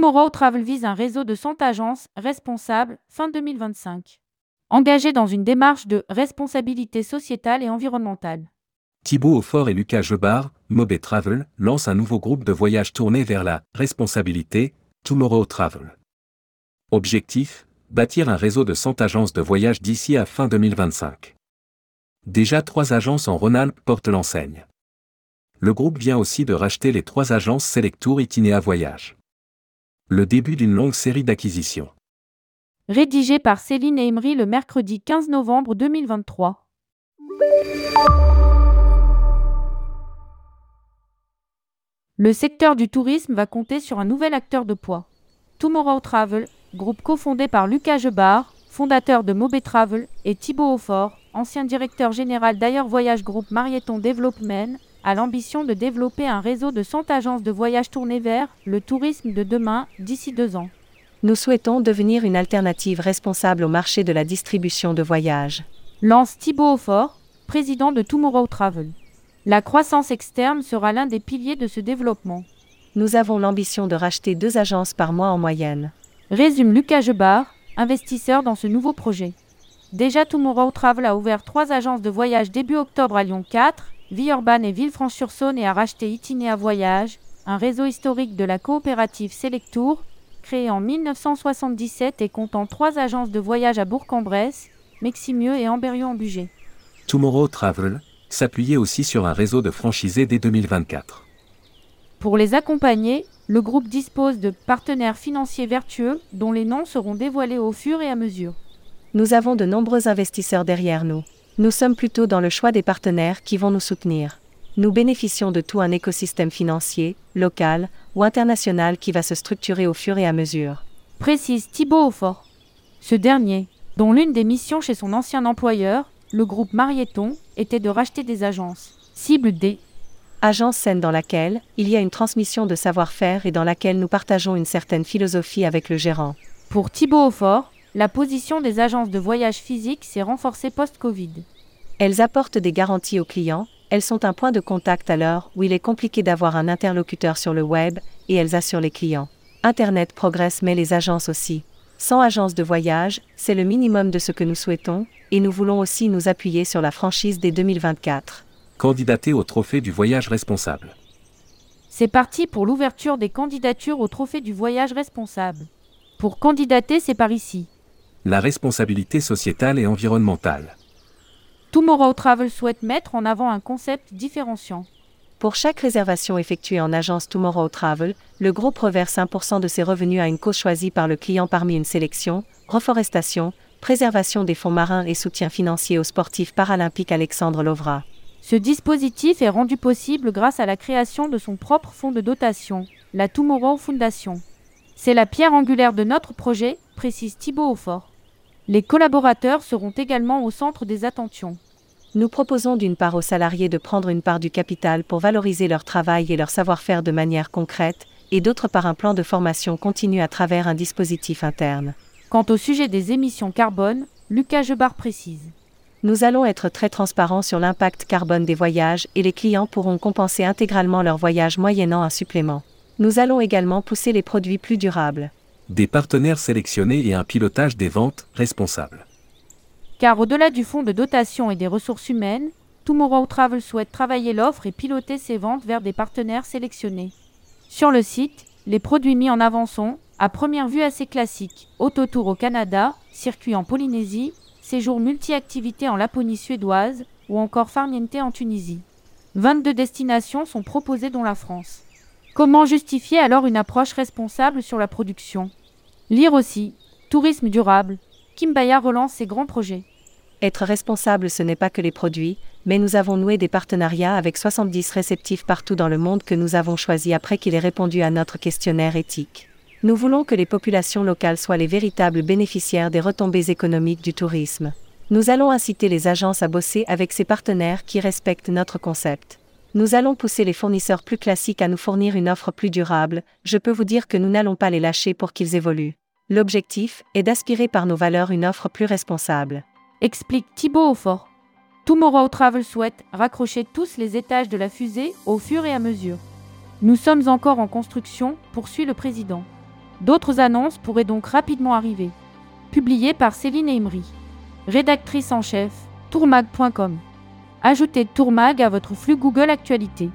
Tomorrow Travel vise un réseau de 100 agences responsables fin 2025, engagées dans une démarche de responsabilité sociétale et environnementale. Thibaut Aufort et Lucas Gebard, Mobé Travel, lancent un nouveau groupe de voyage tourné vers la responsabilité, Tomorrow Travel. Objectif bâtir un réseau de 100 agences de voyage d'ici à fin 2025. Déjà trois agences en Rhône-Alpes portent l'enseigne. Le groupe vient aussi de racheter les trois agences Selectour Itinéa Voyage. Le début d'une longue série d'acquisitions. Rédigé par Céline Emery le mercredi 15 novembre 2023. Le secteur du tourisme va compter sur un nouvel acteur de poids. Tomorrow Travel, groupe cofondé par Lucas Gebard, fondateur de Mobé Travel, et Thibaut Aufort, ancien directeur général d'Ailleurs Voyage Group Marieton Development, a l'ambition de développer un réseau de 100 agences de voyage tournées vers le tourisme de demain d'ici deux ans. Nous souhaitons devenir une alternative responsable au marché de la distribution de voyages. Lance Thibaut Aufort, président de Tomorrow Travel. La croissance externe sera l'un des piliers de ce développement. Nous avons l'ambition de racheter deux agences par mois en moyenne. Résume Lucas Gebard, investisseur dans ce nouveau projet. Déjà Tomorrow Travel a ouvert trois agences de voyage début octobre à Lyon 4, Villeurbanne et Villefranche-sur-Saône et a racheté Itinéa Voyage, un réseau historique de la coopérative Selectour, créé en 1977 et comptant trois agences de voyage à Bourg-en-Bresse, Meximieux et Amberieu-en-Bugey. Tomorrow Travel, s'appuyer aussi sur un réseau de franchisés dès 2024. Pour les accompagner, le groupe dispose de partenaires financiers vertueux dont les noms seront dévoilés au fur et à mesure. Nous avons de nombreux investisseurs derrière nous. Nous sommes plutôt dans le choix des partenaires qui vont nous soutenir. Nous bénéficions de tout un écosystème financier, local ou international qui va se structurer au fur et à mesure. Précise Thibaut Aufort. Ce dernier, dont l'une des missions chez son ancien employeur, le groupe Marieton, était de racheter des agences. Cible D. Agence saine dans laquelle il y a une transmission de savoir-faire et dans laquelle nous partageons une certaine philosophie avec le gérant. Pour Thibaut Aufort, la position des agences de voyage physique s'est renforcée post-Covid. Elles apportent des garanties aux clients, elles sont un point de contact à l'heure où il est compliqué d'avoir un interlocuteur sur le web, et elles assurent les clients. Internet progresse mais les agences aussi. Sans agence de voyage, c'est le minimum de ce que nous souhaitons, et nous voulons aussi nous appuyer sur la franchise dès 2024. Candidater au trophée du voyage responsable. C'est parti pour l'ouverture des candidatures au trophée du voyage responsable. Pour candidater, c'est par ici. La responsabilité sociétale et environnementale. Tomorrow Travel souhaite mettre en avant un concept différenciant. Pour chaque réservation effectuée en agence Tomorrow Travel, le groupe reverse 1% de ses revenus à une cause choisie par le client parmi une sélection, reforestation, préservation des fonds marins et soutien financier au sportif paralympique Alexandre Lovra. Ce dispositif est rendu possible grâce à la création de son propre fonds de dotation, la Tomorrow Foundation. C'est la pierre angulaire de notre projet, précise Thibaut Aufort. Les collaborateurs seront également au centre des attentions. Nous proposons d'une part aux salariés de prendre une part du capital pour valoriser leur travail et leur savoir-faire de manière concrète, et d'autre part un plan de formation continue à travers un dispositif interne. Quant au sujet des émissions carbone, Lucas Gebard précise. Nous allons être très transparents sur l'impact carbone des voyages et les clients pourront compenser intégralement leur voyage moyennant un supplément. Nous allons également pousser les produits plus durables. Des partenaires sélectionnés et un pilotage des ventes responsables. Car au-delà du fonds de dotation et des ressources humaines, Tomorrow Travel souhaite travailler l'offre et piloter ses ventes vers des partenaires sélectionnés. Sur le site, les produits mis en avant sont à première vue assez classique. Autotour au Canada, circuit en Polynésie, séjour multi-activités en Laponie suédoise ou encore farniente en Tunisie. 22 destinations sont proposées dont la France. Comment justifier alors une approche responsable sur la production? Lire aussi Tourisme durable. Kimbaya relance ses grands projets. Être responsable, ce n'est pas que les produits, mais nous avons noué des partenariats avec 70 réceptifs partout dans le monde que nous avons choisis après qu'il ait répondu à notre questionnaire éthique. Nous voulons que les populations locales soient les véritables bénéficiaires des retombées économiques du tourisme. Nous allons inciter les agences à bosser avec ces partenaires qui respectent notre concept. Nous allons pousser les fournisseurs plus classiques à nous fournir une offre plus durable, je peux vous dire que nous n'allons pas les lâcher pour qu'ils évoluent. L'objectif est d'aspirer par nos valeurs une offre plus responsable. Explique Thibaut Aufort. Tomorrow Travel souhaite raccrocher tous les étages de la fusée au fur et à mesure. Nous sommes encore en construction, poursuit le président. D'autres annonces pourraient donc rapidement arriver. Publié par Céline Imri. Rédactrice en chef, tourmag.com. Ajoutez Tourmag à votre flux Google Actualité.